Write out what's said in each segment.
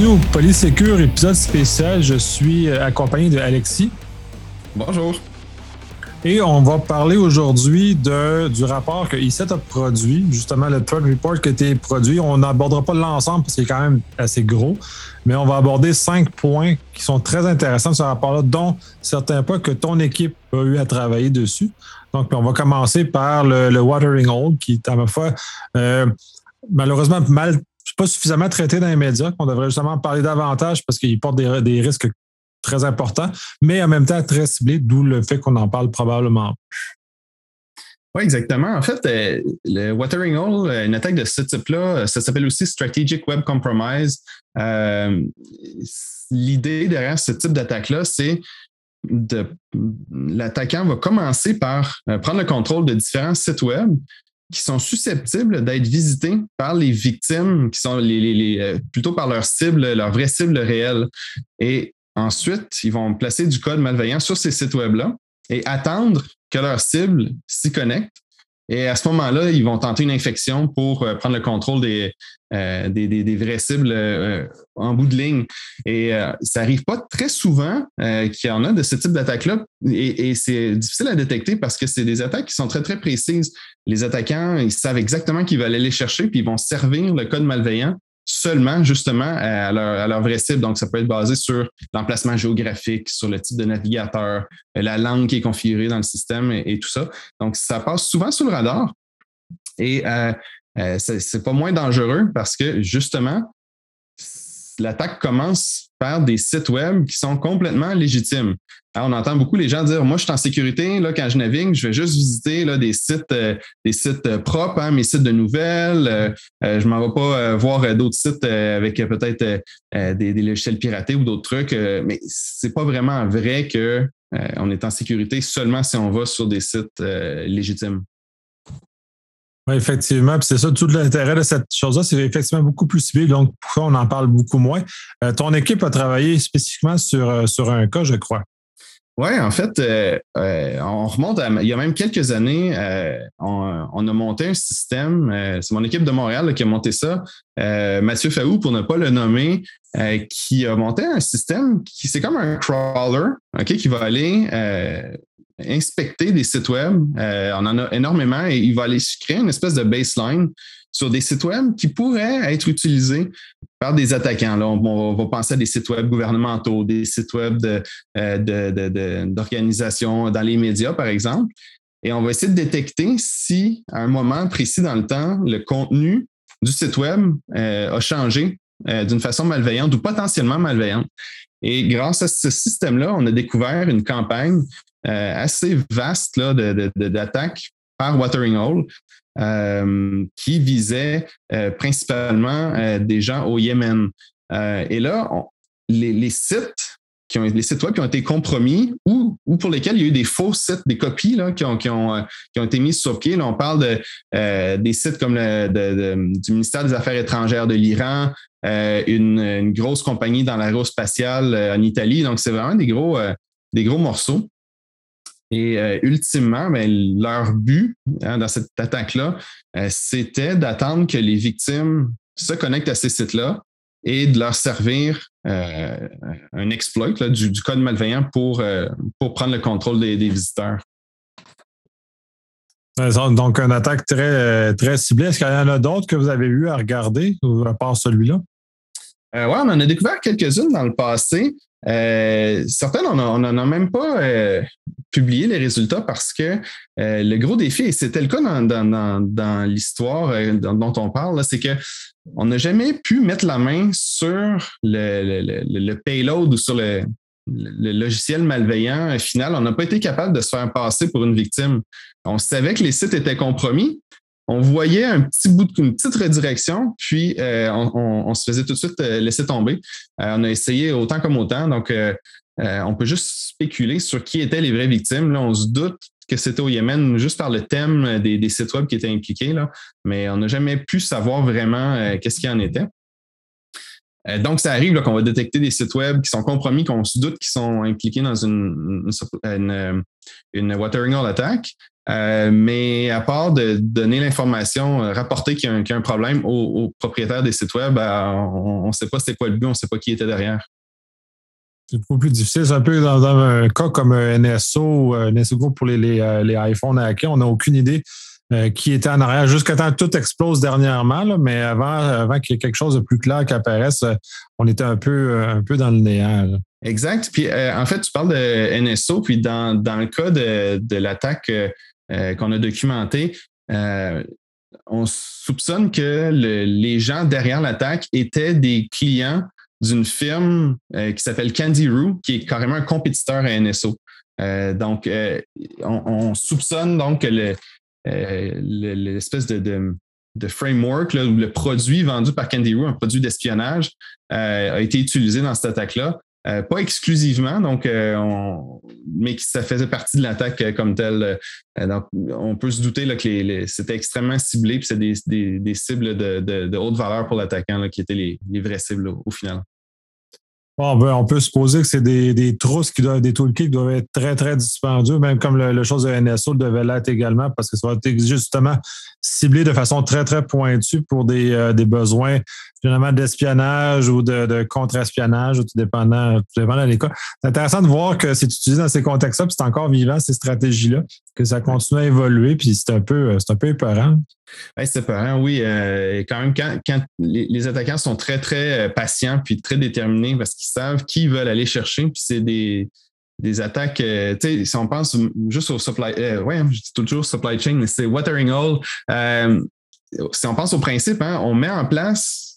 Bienvenue au Polysécure épisode spécial. Je suis euh, accompagné de Alexis. Bonjour. Et on va parler aujourd'hui du rapport que ICET a produit, justement le Threat Report qui a été produit. On n'abordera pas l'ensemble parce qu'il est quand même assez gros, mais on va aborder cinq points qui sont très intéressants de ce rapport-là, dont certains points que ton équipe a eu à travailler dessus. Donc, on va commencer par le, Watering Hole, qui est à ma fois euh, malheureusement mal pas suffisamment traité dans les médias, qu'on devrait justement parler davantage parce qu'il porte des, risques très importants, mais en même temps très ciblés, d'où le fait qu'on en parle probablement Oui, exactement. En fait, euh, le Watering Hole, euh, une attaque de ce type-là, ça s'appelle aussi Strategic Web Compromise. L'idée derrière ce type d'attaque-là, c'est l'attaquant va commencer par euh, prendre le contrôle de différents sites web qui sont susceptibles d'être visités par les victimes, qui sont euh, plutôt par leur cible, leur vraie cible réelle. Et ensuite, ils vont placer du code malveillant sur ces sites web-là et attendre que leur cible s'y connecte et à ce moment-là, ils vont tenter une infection pour euh, prendre le contrôle des, euh, des, vraies cibles euh, en bout de ligne. Et ça n'arrive pas très souvent qu'il y en a de ce type d'attaque-là. Et, c'est difficile à détecter parce que c'est des attaques qui sont très, très précises. Les attaquants, ils savent exactement qu'ils veulent aller chercher, puis ils vont servir le code malveillant seulement justement à leur, vraie cible. Donc, ça peut être basé sur l'emplacement géographique, sur le type de navigateur, euh, la langue qui est configurée dans le système et, tout ça. Donc, ça passe souvent sous le radar. Et euh, euh c'est pas moins dangereux parce que justement, l'attaque commence par des sites web qui sont complètement légitimes. on entend beaucoup les gens dire Moi, je suis en sécurité, là, quand je navigue, je vais juste visiter là, des sites, euh, des sites euh, propres, hein, mes sites de nouvelles. Euh, je ne m'en vais pas voir d'autres sites avec peut-être des, logiciels piratés ou d'autres trucs. mais c'est pas vraiment vrai qu'on est en sécurité seulement si on va sur des sites légitimes. Oui, effectivement. Puis c'est ça, tout l'intérêt de cette chose-là, c'est effectivement beaucoup plus civil. Donc, pourquoi on en parle beaucoup moins? Euh, ton équipe a travaillé spécifiquement sur, euh, sur un cas, je crois. Oui, en fait, euh, on remonte à. Il y a même quelques années, on, a monté un système. c'est mon équipe de Montréal qui a monté ça. Mathieu Faou, pour ne pas le nommer, qui a monté un système qui c'est comme un crawler, ok, qui va aller inspecter des sites web. Euh, on en a énormément et il va aller créer une espèce de baseline sur des sites web qui pourraient être utilisés par des attaquants. Là, on, va penser à des sites web gouvernementaux, des sites web d'organisations de, dans les médias, par exemple. Et on va essayer de détecter si, à un moment précis dans le temps, le contenu du site web euh, a changé euh, d'une façon malveillante ou potentiellement malveillante. Et grâce à ce système-là, on a découvert une campagne euh, assez vaste d'attaques par Watering Hole euh, qui visait euh, principalement des gens au Yémen. et là, les, sites qui ont, les sites web qui ont été compromis ou, pour lesquels il y a eu des faux sites, des copies qui, ont, qui, ont, été mises sur pied. Là, on parle de, des sites comme le, du ministère des Affaires étrangères de l'Iran, une, grosse compagnie dans l'aérospatiale en Italie. Donc, c'est vraiment des gros, des gros morceaux. Et euh, ultimement, ben, leur but hein, dans cette attaque-là, euh, c'était d'attendre que les victimes se connectent à ces sites-là et de leur servir euh, un exploit du, code malveillant pour, pour prendre le contrôle des, visiteurs. Donc, une attaque très, très ciblée. Est-ce qu'il y en a d'autres que vous avez eu à regarder, à part celui-là? oui, on en a découvert quelques-unes dans le passé. Euh, certaines, on n'en a même pas euh, publié les résultats parce que euh, le gros défi, et c'était le cas dans, l'histoire dont on parle, c'est qu'on n'a jamais pu mettre la main sur le, payload ou sur le, logiciel malveillant final. On n'a pas été capable de se faire passer pour une victime. On savait que les sites étaient compromis, on voyait un petit bout une petite redirection, puis euh, on, se faisait tout de suite euh, laisser tomber. Euh, on a essayé autant comme autant, donc on peut juste spéculer sur qui étaient les vraies victimes. Là, on se doute que c'était au Yémen juste par le thème des, sites web qui étaient impliqués, là, mais on n'a jamais pu savoir vraiment qu'est-ce qu'il en était. donc, ça arrive qu'on va détecter des sites web qui sont compromis, qu'on se doute qu'ils sont impliqués dans une, Watering Hole attack. Mais à part de donner l'information, rapporter qu'il y, a un problème aux, propriétaires des sites web, on ne sait pas c'était quoi le but, on ne sait pas qui était derrière. C'est beaucoup plus difficile. C'est un peu dans, un cas comme un NSO, un NSO pour les, les, les iPhones hackés. On n'a aucune idée euh, qui était en arrière jusqu'à temps que tout explose dernièrement. mais avant, avant qu'il y ait quelque chose de plus clair qui apparaisse, euh, on était un peu, euh, un peu dans le néant. Exact. Puis en fait, tu parles de NSO, puis dans, dans le cas de, de l'attaque qu'on a documentée, on soupçonne que les gens derrière l'attaque étaient des clients d'une firme qui s'appelle Candy.ru, qui est carrément un compétiteur à NSO. donc, on, on, soupçonne donc que le, euh, l'espèce de, framework, le produit vendu par Candy.ru, un produit d'espionnage, euh, a été utilisé dans cette attaque-là. Euh, pas exclusivement, donc, mais ça faisait partie de l'attaque comme telle. donc, on peut se douter que c'était extrêmement ciblé, puis c'est des, cibles de, haute valeur pour l'attaquant qui étaient les, vraies cibles au final. On peut supposer que c'est des, des, trousses qui doivent, des toolkits qui doivent être très, très dispendieux, même comme le, chose de NSO devait l'être également, parce que ça va être justement ciblé de façon très, très pointue pour des, euh, des besoins généralement d'espionnage ou de, contre-espionnage, tout dépendant, tout dépendant des cas. C'est intéressant de voir que c'est utilisé dans ces contextes-là, puis c'est encore vivant, ces stratégies-là, que ça continue à évoluer, puis c'est un peu, c'est un peu épeurant. c'est épeurant, oui. Euh, quand même, quand, les, attaquants sont très, très euh, patients puis très déterminés parce qu'ils savent qui ils veulent aller chercher, puis c'est des, des attaques, euh, tu sais, si on pense juste au supply, ouais, je dis toujours supply chain, mais c'est watering hole. si on pense au principe, hein, on met en place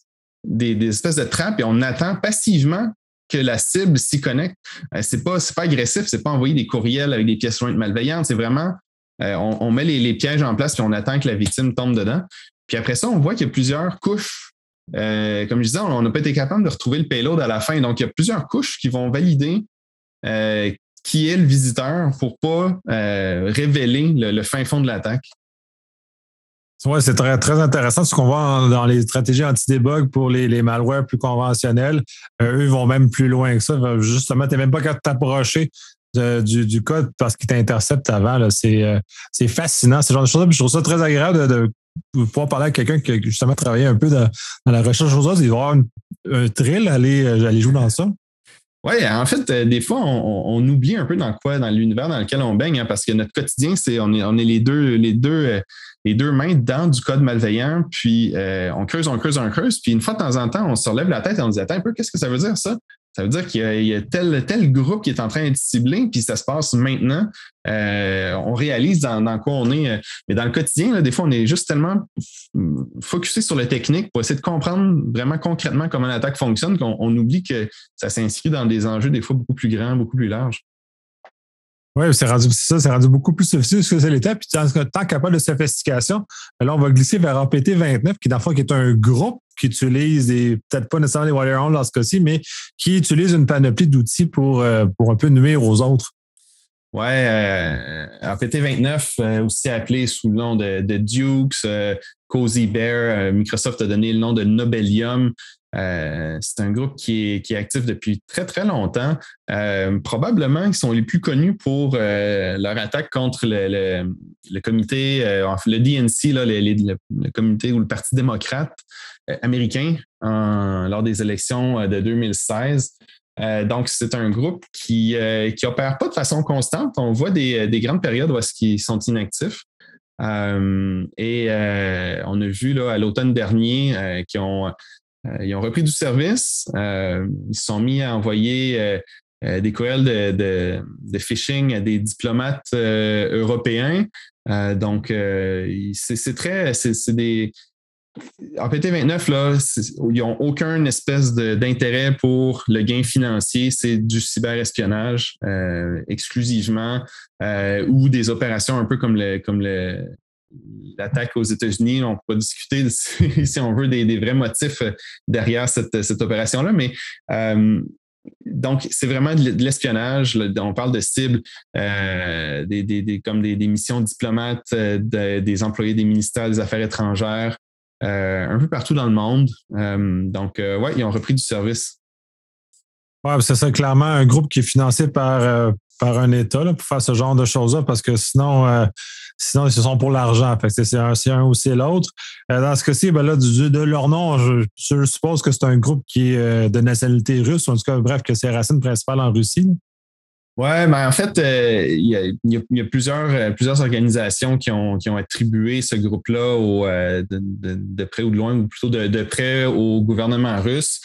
des, espèces de trappes et on attend passivement que la cible s'y connecte. Euh, c'est pas, pas agressif, c'est pas envoyer des courriels avec des pièces jointes malveillantes, c'est vraiment euh, on, met les, pièges en place puis on attend que la victime tombe dedans. Puis après ça, on voit qu'il y a plusieurs couches. Euh, comme je disais, on n'a pas été capable de retrouver le payload à la fin. Donc, il y a plusieurs couches qui vont valider qui est le visiteur pour pas révéler le, fin fond de l'attaque. Oui, c'est très, très intéressant. Ce qu'on voit dans les stratégies anti-debug pour les, les malwares plus conventionnels, euh, eux vont même plus loin que ça. Justement, tu n'es même pas qu'à t'approcher du, code parce qu'il t'intercepte avant. Euh, c'est fascinant, ce genre de choses. je trouve ça très agréable de, pouvoir parler à quelqu'un qui a justement travaillé un peu dans, la recherche aux autres. Il va avoir un thrill aller, euh, aller jouer dans ça. Oui, en fait, des fois, on, oublie un peu dans quoi, dans l'univers dans lequel on baigne, hein, parce que notre quotidien, c'est on est, on est les deux, les deux les deux mains dans du code malveillant, puis euh, on creuse, on creuse, on creuse, puis une fois de temps en temps, on se relève la tête et on dit Attends un peu, qu'est-ce que ça veut dire ça? Ça veut dire qu'il y, a, tel, tel groupe qui est en train d'être ciblé, puis ça se passe maintenant. Euh, on réalise dans, quoi on est. Euh, mais dans le quotidien, des fois, on est juste tellement focusé sur la technique pour essayer de comprendre vraiment concrètement comment l'attaque fonctionne qu'on oublie que ça s'inscrit dans des enjeux des fois beaucoup plus grands, beaucoup plus larges. Oui, c'est rendu ça, c'est rendu beaucoup plus sophistiqué que ça l'était. Puis tant capable de sophistication, ben là, on va glisser vers APT 29, qui dans le fond qui est un groupe qui utilise des, peut-être pas nécessairement les Wirehound dans ce cas-ci, mais qui utilise une panoplie d'outils pour, euh, pour un peu nuire aux autres. Oui, euh, APT 29, euh, aussi appelé sous le nom de, de Dukes, euh, Cozy Bear, Microsoft a donné le nom de Nobelium. Euh, c'est un groupe qui est, actif depuis très, très longtemps. Euh, probablement ils sont les plus connus pour euh, leur attaque contre le, comité, le DNC, le, comité ou le Parti démocrate américain lors des élections de 2016. donc, c'est un groupe qui qui opère pas de façon constante. On voit des, des grandes périodes où ils sont inactifs. et on a vu là, à l'automne dernier qu'ils ont euh, ils ont repris du service. Euh, ils se sont mis à envoyer euh, des courriels de, de, phishing à des diplomates européens. donc, c'est très, c'est des, en PT29, là, ils n'ont aucun espèce d'intérêt pour le gain financier. C'est du cyberespionnage exclusivement ou des opérations un peu comme le, comme le, l'attaque aux États-Unis. On peut discuter, si on veut, des, vrais motifs euh, derrière cette, opération-là, mais euh, donc, c'est vraiment de l'espionnage. On parle de cibles euh, des, comme des, missions diplomates, des employés des ministères des Affaires étrangères, un peu partout dans le monde. donc, oui, ils ont repris du service. Oui, c'est ça, clairement un groupe qui est financé par, par un État pour faire ce genre de choses-là, parce que sinon, sinon, ils se sont pour l'argent. c'est un, un ou c'est l'autre. Euh, dans ce cas-ci, ben là, de leur nom, je, suppose que c'est un groupe qui est de nationalité russe, en tout cas, bref, que c'est racines principales en Russie. Oui, mais en fait, il y, a, plusieurs, plusieurs organisations qui ont, qui ont attribué ce groupe-là de, près ou de loin, ou plutôt de, près au gouvernement russe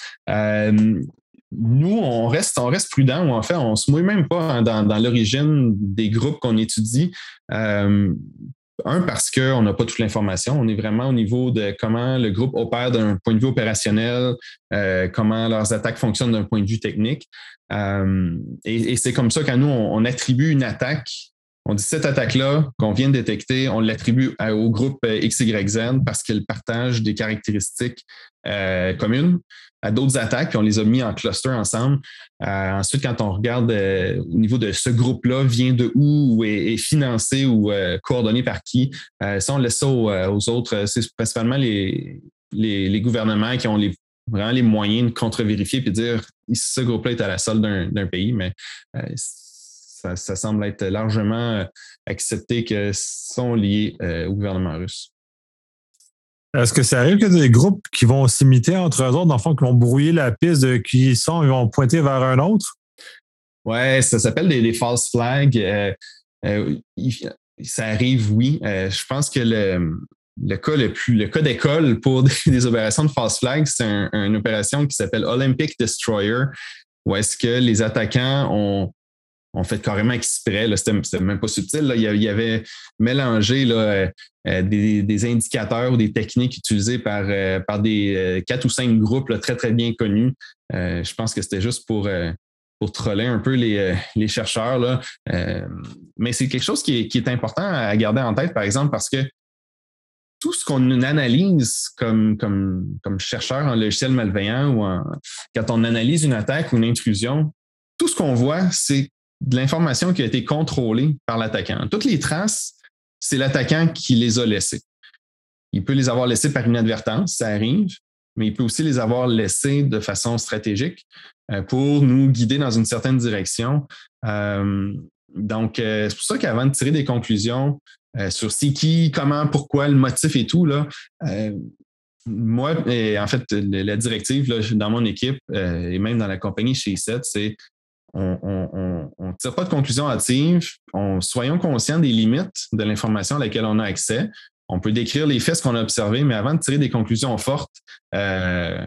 nous, on reste, on reste prudent, ou en fait, on ne se mouille même pas dans, l'origine des groupes qu'on étudie. Euh, un, parce qu'on n'a pas toute l'information. On est vraiment au niveau de comment le groupe opère d'un point de vue opérationnel, euh, comment leurs attaques fonctionnent d'un point de vue technique. Euh, et, c'est comme ça qu'à nous, on, attribue une attaque. On dit cette attaque-là qu'on vient de détecter, on l'attribue au groupe XYZ parce qu'elle partage des caractéristiques communes à d'autres attaques, on les a mis en cluster ensemble. Euh, ensuite, quand on regarde euh, au niveau de ce groupe-là, vient de où ou est, financé ou euh, coordonné par qui, ça, on laisse ça aux, autres. C'est principalement les, gouvernements qui ont vraiment les moyens de contre-vérifier et dire ce groupe-là est à la solde d'un pays, mais ça, ça, semble être largement accepté que sont liés au gouvernement russe. Est-ce que ça arrive que des groupes qui vont s'imiter entre eux autres, dans le fond, qui vont brouiller la piste de qui ils sont, ils vont pointer vers un autre? Oui, ça s'appelle des, false flags. Euh, euh, ça arrive, oui. Euh, je pense que le, le cas le plus, le cas d'école pour des, opérations de false flags, c'est une opération qui s'appelle Olympic Destroyer, où est-ce que les attaquants ont on fait carrément exprès. C'était même pas subtil. Il, y avait mélangé euh, euh, des, indicateurs ou des techniques utilisées par, euh, par des quatre ou cinq groupes très, très bien connus. je pense que c'était juste pour, pour troller un peu les, chercheurs. Là. mais c'est quelque chose qui est, important à garder en tête, par exemple, parce que tout ce qu'on analyse comme, comme, comme chercheur en logiciel malveillant ou quand on analyse une attaque ou une intrusion, tout ce qu'on voit, c'est de l'information qui a été contrôlée par l'attaquant. Toutes les traces, c'est l'attaquant qui les a laissées. Il peut les avoir laissées par inadvertance, ça arrive, mais il peut aussi les avoir laissées de façon stratégique euh, pour nous guider dans une certaine direction. Euh, donc, euh, c'est pour ça qu'avant de tirer des conclusions sur c'est qui, comment, pourquoi, le motif et tout, là, moi, en fait, la directive dans mon équipe et même dans la compagnie chez ISET, c'est on ne tire pas de conclusion hâtive. On, soyons conscients des limites de l'information à laquelle on a accès. On peut décrire les faits, ce qu'on a observé, mais avant de tirer des conclusions fortes, euh,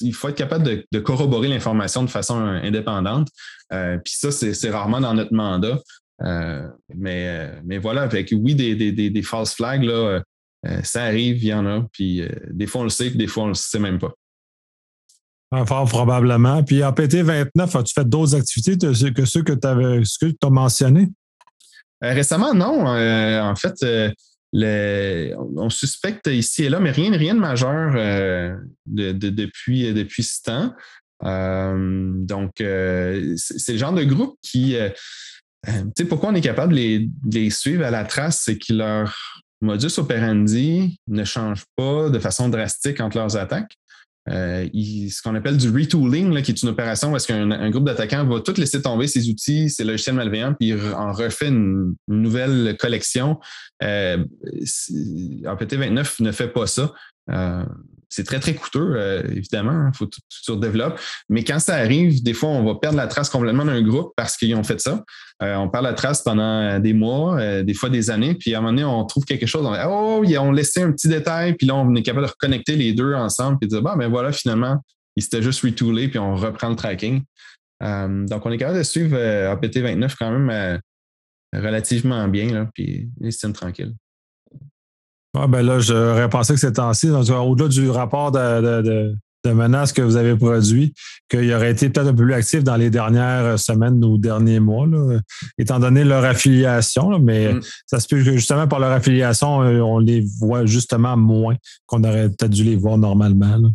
il faut être capable de, corroborer l'information de façon indépendante. Euh, puis ça, c'est rarement dans notre mandat. Euh, mais, mais voilà, avec oui, des, des, false flags, là, ça arrive, il y en a. Puis des fois, on le sait, des fois, on ne le sait même pas. Fort probablement. Puis en PT29, as-tu fait d'autres activités que ceux que tu as mentionnés? Euh, récemment, non. Euh, en fait, euh, on suspecte ici et là, mais rien, rien de majeur depuis, depuis ce temps. donc, c'est le genre de groupe qui. tu sais, pourquoi on est capable de les, de les suivre à la trace, c'est que leur modus operandi ne change pas de façon drastique entre leurs attaques. Euh, ce qu'on appelle du retooling, qui est une opération où est-ce qu'un groupe d'attaquants va tout laisser tomber ses outils, ses logiciels malveillants, puis en refait une, nouvelle collection. Euh, PT29 ne fait pas ça. Euh, c'est très, très coûteux, euh, évidemment. Il faut tout, tout redévelopper. Mais quand ça arrive, des fois, on va perdre la trace complètement d'un groupe parce qu'ils ont fait ça. Euh, on perd la trace pendant des mois, des fois des années. Puis à un moment donné, on trouve quelque chose. On dit, oh, ils ont laissé un petit détail. Puis là, on est capable de reconnecter les deux ensemble. Puis de dire, bah, ben voilà, finalement, ils s'étaient juste retoolés. Puis on reprend le tracking. donc, on est capable de suivre APT29 quand même relativement bien. Là, puis ils se tranquilles. Ah, ben là, j'aurais pensé que c'était ainsi. Au-delà du rapport de, de, de, menaces que vous avez produit, qu'il aurait été peut-être un peu plus actif dans les dernières semaines ou derniers mois, étant donné leur affiliation. mais mm. ça se peut que justement par leur affiliation, euh, on les voit justement moins qu'on aurait peut-être dû les voir normalement.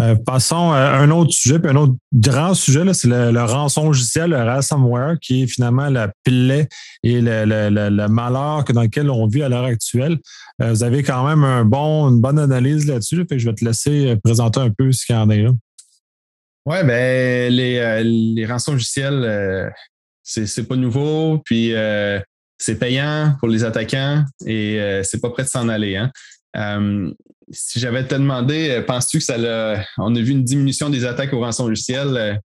Euh, passons à un autre sujet, puis un autre grand sujet, c'est le, rançon logiciel, le ransomware, qui est finalement la plaie et le, malheur dans lequel on vit à l'heure actuelle. Euh, vous avez quand même un bon, une bonne analyse là-dessus, je vais te laisser euh, présenter un peu ce qu'il y en a là. Ouais, ben les, les rançons logiciels, c'est pas nouveau, puis c'est payant pour les attaquants et c'est pas prêt de s'en aller. Hein? Si j'avais te demandé, penses-tu que ça l'a. On a vu une diminution des attaques au rançon logiciel?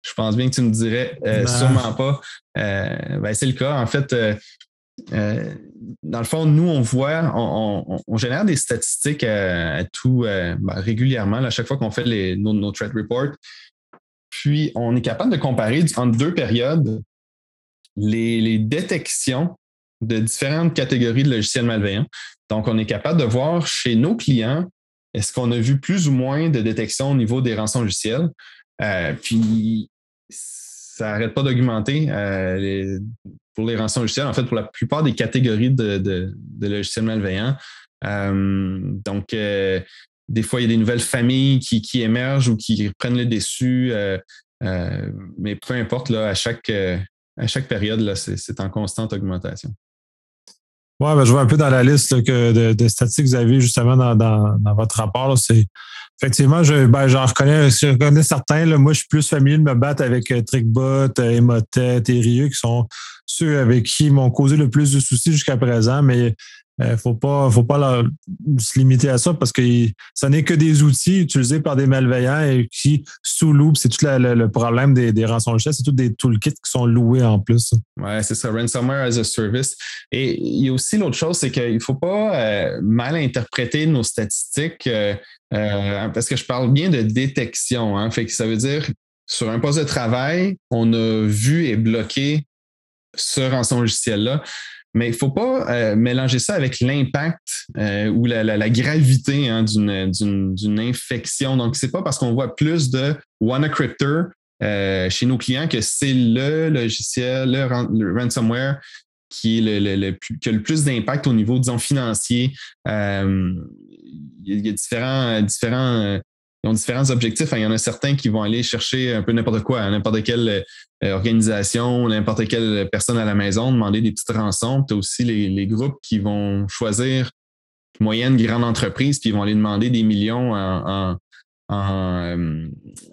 je pense bien que tu me dirais sûrement pas. ben, c'est le cas. En fait, euh, dans le fond, nous, on voit, on, génère des statistiques à, tout ben, régulièrement, à chaque fois qu'on fait les, nos, threat reports. Puis, on est capable de comparer entre deux périodes les, détections de différentes catégories de logiciels malveillants. Donc, on est capable de voir chez nos clients, est-ce qu'on a vu plus ou moins de détection au niveau des rançons logiciels? Euh, puis, ça n'arrête pas d'augmenter. Euh, pour les rançons logicielles, en fait, pour la plupart des catégories de, logiciels malveillants. Euh, donc, des fois, il y a des nouvelles familles qui, émergent ou qui prennent le dessus. mais peu importe, à chaque période, c'est en constante augmentation. Oui, ben, je vois un peu dans la liste que de, statistiques que vous avez justement dans, votre rapport. C'est effectivement, je, ben, j'en reconnais, je reconnais certains. Là, moi, je suis plus familier de me battre avec euh, Trickbot, euh, Emotet et Rieux, qui sont ceux avec qui m'ont causé le plus de soucis jusqu'à présent. Mais ne faut pas, faut pas se limiter à ça parce que ça n'est que des outils utilisés par des malveillants et qui sous loupe, c'est tout le problème des, des c'est tous des toolkits qui sont loués en plus. Oui, c'est ça, ransomware as a service. Et il y a aussi l'autre chose, c'est qu'il ne faut pas euh, mal interpréter nos statistiques euh, parce que je parle bien de détection. Hein, fait ça veut dire sur un poste de travail, on a vu et bloqué ce rançon logiciel-là. Mais il ne faut pas euh, mélanger ça avec l'impact euh, ou la, gravité hein, d'une infection. Donc, ce n'est pas parce qu'on voit plus de WannaCrypter euh, chez nos clients que c'est le logiciel, le, ransomware qui, est le, a le plus d'impact au niveau, disons, financier. il y a différents, différents ils ont différents objectifs. Il y en a certains qui vont aller chercher un peu n'importe quoi, hein, n'importe quelle euh, organisation, n'importe quelle personne à la maison, demander des petites rançons. Tu as aussi les, groupes qui vont choisir moyenne, grande entreprise, puis ils vont aller demander des millions en, en, euh,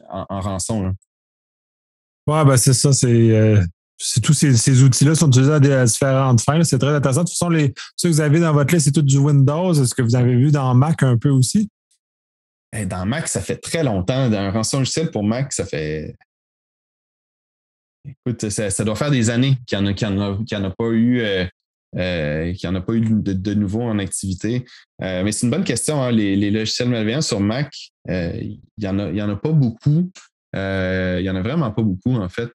rançon. Oui, ben c'est ça, c'est. Euh, tous ces, outils-là sont utilisés à, différentes fins. C'est très intéressant. De toute façon, les, ceux que vous avez dans votre liste, c'est tout du Windows. Est-ce que vous avez vu dans Mac un peu aussi? Dans Mac, ça fait très longtemps. Dans un rançon logiciel pour Mac, ça fait. Écoute, ça, doit faire des années qu'il n'y en, a, pas eu. Euh, euh, a pas eu de, nouveau en activité. Euh, mais c'est une bonne question. Hein. Les, logiciels malveillants sur Mac, il n'y en, en, a pas beaucoup. il n'y en a vraiment pas beaucoup, en fait,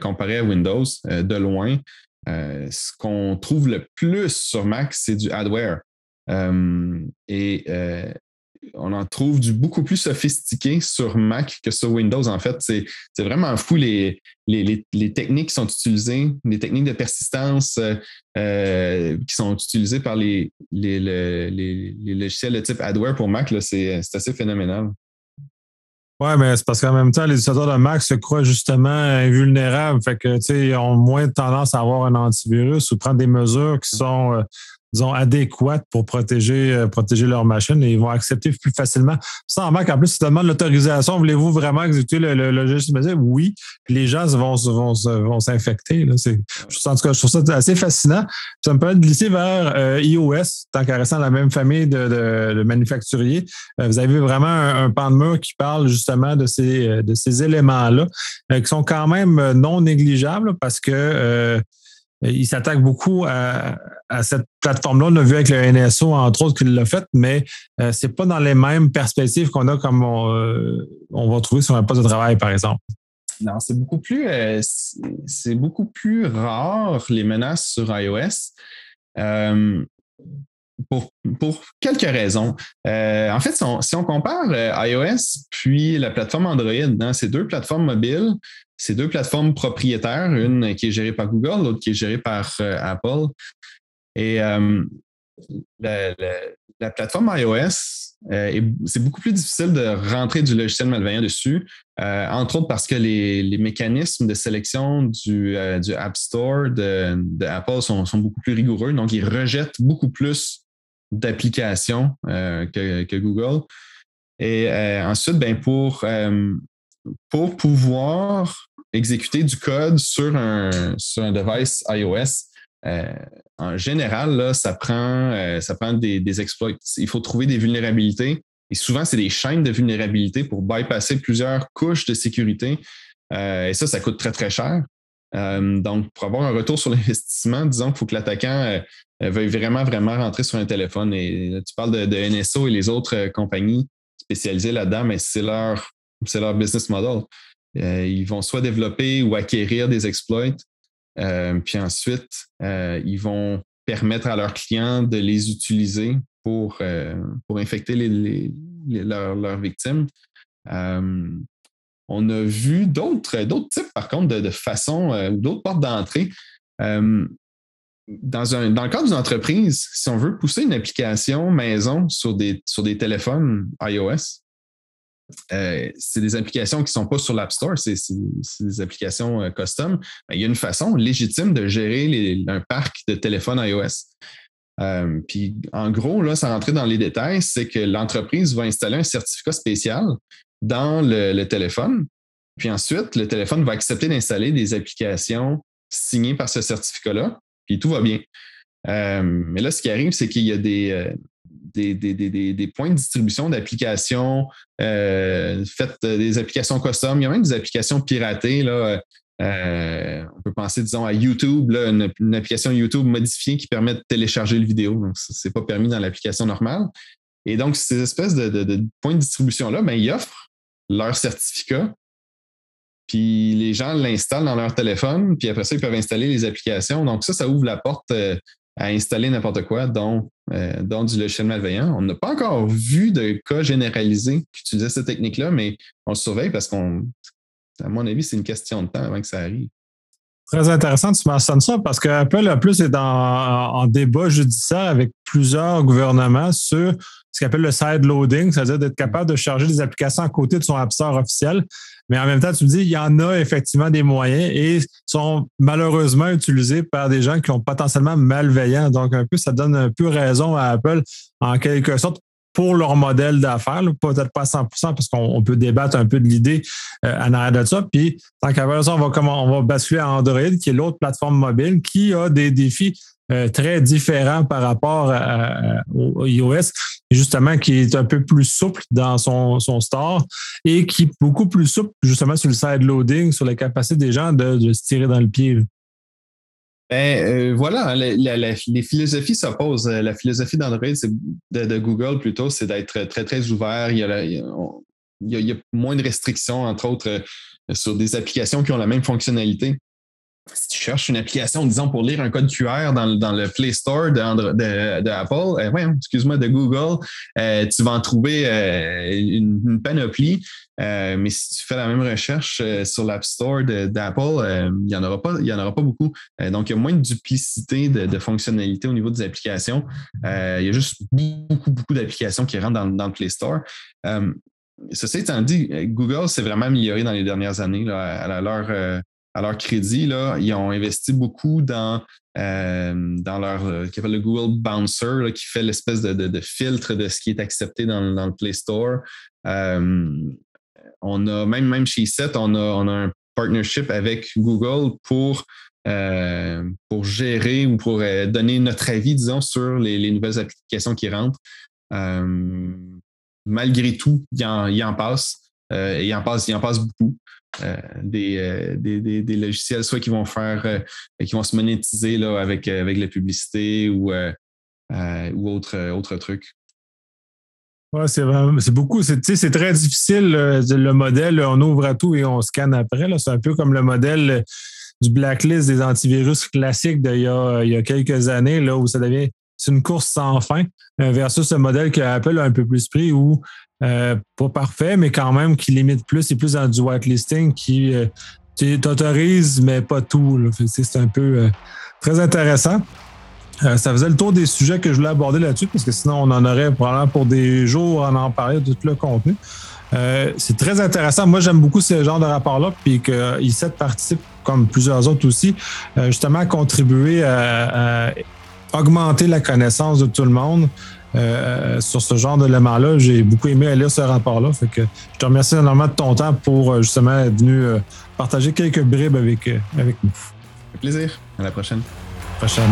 comparé à Windows, de loin. ce qu'on trouve le plus sur Mac, c'est du adware. et on en trouve du beaucoup plus sophistiqué sur Mac que sur Windows. En fait, c'est vraiment fou les, les, techniques qui sont utilisées, les techniques de persistance euh, euh, qui sont utilisées par les, logiciels de type Adware pour Mac. C'est assez phénoménal. Oui, mais c'est parce qu'en même temps, les utilisateurs de Mac se croient justement invulnérables. Fait que, ils ont moins tendance à avoir un antivirus ou prendre des mesures qui sont euh, disons, adéquates pour protéger, euh, protéger leur machine et ils vont accepter plus facilement. En Mac, en plus, tu demandes l'autorisation. Voulez-vous vraiment exécuter le, le, logiciel? Oui, les gens vont, vont, vont s'infecter. En tout cas, je trouve ça assez fascinant. Ça me permet de glisser vers euh, iOS, tant qu'à rester dans la même famille de, de, manufacturiers. Euh, vous avez vraiment un, pan de mur qui parle justement de ces, de ces éléments-là, qui sont quand même non négligeables parce que il s'attaque beaucoup à, cette plateforme-là. On a vu avec le NSO, entre autres, qu'il l'a fait, mais euh, c'est pas dans les mêmes perspectives qu'on a comme euh, on, va trouver sur un poste de travail, par exemple. Non, c'est beaucoup plus euh, c'est beaucoup plus rare les menaces sur iOS. Pour, pour, quelques raisons. en fait, si on, compare iOS puis la plateforme Android, hein, ces deux plateformes mobiles, c'est deux plateformes propriétaires, une qui est gérée par Google, l'autre qui est gérée par euh, Apple. Et euh, la, plateforme iOS, euh, c'est beaucoup plus difficile de rentrer du logiciel malveillant dessus, entre autres parce que les, mécanismes de sélection du, App Store de, Apple sont, beaucoup plus rigoureux. Donc, ils rejettent beaucoup plus d'applications que, que, Google. Et ensuite, ben, pour pour pouvoir exécuter du code sur un, device iOS, euh, en général, ça prend, euh, des, exploits. Il faut trouver des vulnérabilités. Et souvent, c'est des chaînes de vulnérabilité pour bypasser plusieurs couches de sécurité. Euh, et ça, ça coûte très, très cher. donc, pour avoir un retour sur l'investissement, disons qu'il faut que l'attaquant veuille vraiment, vraiment rentrer sur un téléphone. Et tu parles de, NSO et les autres compagnies spécialisées là-dedans, mais c'est leur, c'est leur business model. ils vont soit développer ou acquérir des exploits euh, puis ensuite, euh, ils vont permettre à leurs clients de les utiliser pour, euh, pour infecter leurs, victimes. on a vu d'autres, types, par contre, de, façons, d'autres portes d'entrée. Dans, un, dans le cadre d'une entreprise, si on veut pousser une application maison sur des, sur des téléphones iOS, euh, c'est des applications qui ne sont pas sur l'App Store, c'est des applications euh, custom. Ben, il y a une façon légitime de gérer un parc de téléphones iOS. Euh, puis en gros, là, sans rentrer dans les détails, c'est que l'entreprise va installer un certificat spécial dans le, téléphone. Puis ensuite, le téléphone va accepter d'installer des applications signées par ce certificat-là, puis tout va bien. mais là, ce qui arrive, c'est qu'il y a des, des, points de distribution d'applications, euh, faites euh, des applications custom. Il y a même des applications piratées. Là, euh, on peut penser, disons, à YouTube, une, application YouTube modifiée qui permet de télécharger le vidéo. Donc, ce n'est pas permis dans l'application normale. Et donc, ces espèces de, points de distribution-là, ben, ils offrent leur certificat. Puis les gens l'installent dans leur téléphone, puis après ça, ils peuvent installer les applications. Donc, ça, ça ouvre la porte à installer n'importe quoi, dont, euh, dont du logiciel malveillant. On n'a pas encore vu de cas généralisés qui utilisaient cette technique-là, mais on le surveille parce qu'on, à mon avis, c'est une question de temps avant que ça arrive. Très intéressant, tu mentionnes ça parce qu'Apple, en plus, est en, débat judiciaire avec plusieurs gouvernements sur ce qu'on appelle le side loading, c'est-à-dire d'être capable de charger des applications à côté de son App Store officiel. Mais en même temps, tu me dis, il y en a effectivement des moyens et sont malheureusement utilisés par des gens qui sont potentiellement malveillants. Donc, un peu, ça donne un peu raison à Apple, en quelque sorte, pour leur modèle d'affaires, peut-être pas à 100% parce qu'on peut débattre un peu de l'idée euh, en arrière de ça. Puis, tant qu'à ça, on va, on va basculer à Android, qui est l'autre plateforme mobile, qui a des défis euh, très différents par rapport au iOS, justement, qui est un peu plus souple dans son, son store et qui est beaucoup plus souple, justement, sur le side loading, sur la capacité des gens de, se tirer dans le pied. Ben, euh, voilà, les philosophies s'opposent. La philosophie d'Android, de, de, Google plutôt, c'est d'être très, très ouvert. Il y, a, moins de restrictions, entre autres, euh, sur des applications qui ont la même fonctionnalité si tu cherches une application, disons, pour lire un code QR dans, le Play Store de, de, Apple, euh, excuse-moi, de Google, euh, tu vas en trouver euh, une, panoplie. mais si tu fais la même recherche sur l'App Store d'Apple, il n'y en aura pas, en aura pas beaucoup. donc, il y a moins de duplicité de, fonctionnalités au niveau des applications. il y a juste beaucoup, beaucoup d'applications qui rentrent dans, le Play Store. Ceci étant dit, Google s'est vraiment amélioré dans les dernières années à leur à leur crédit, là, ils ont investi beaucoup dans, euh, dans leur euh, le Google Bouncer, qui fait l'espèce de, filtre de ce qui est accepté dans, le Play Store. Euh, on a même, même chez SET, on a, on a un partnership avec Google pour, pour gérer ou pour donner notre avis, disons, sur les, nouvelles applications qui rentrent. malgré tout, il en, il en passe. Il en passe, en passe beaucoup. Euh, euh, des, des, logiciels, soit qui vont faire, euh, qui vont se monétiser là, avec, avec la publicité ou, ou autre, autre truc. Ouais, c'est c'est beaucoup. C'est, c'est très difficile. Le, modèle, on ouvre à tout et on scanne après. C'est un peu comme le modèle du blacklist des antivirus classiques d'il y a, il y a quelques années, là, où ça devient c'est une course sans fin, versus ce modèle que Apple a un peu plus pris où euh, pas parfait, mais quand même qui limite plus. C'est plus dans du whitelisting qui euh, t'autorise, mais pas tout. C'est un peu euh, très intéressant. ça faisait le tour des sujets que je voulais aborder là-dessus, parce que sinon, on en aurait probablement pour des jours à en parler de tout le contenu. c'est très intéressant. Moi, j'aime beaucoup ce genre de rapport-là, puis que ICET participe, comme plusieurs autres aussi, justement à contribuer à augmenter la connaissance de tout le monde. Euh, sur ce genre d'éléments-là. J'ai beaucoup aimé lire ce rapport-là. Fait que je te remercie énormément de ton temps pour euh, justement être venu euh, partager quelques bribes avec, avec nous. plaisir. À la prochaine. Prochaine.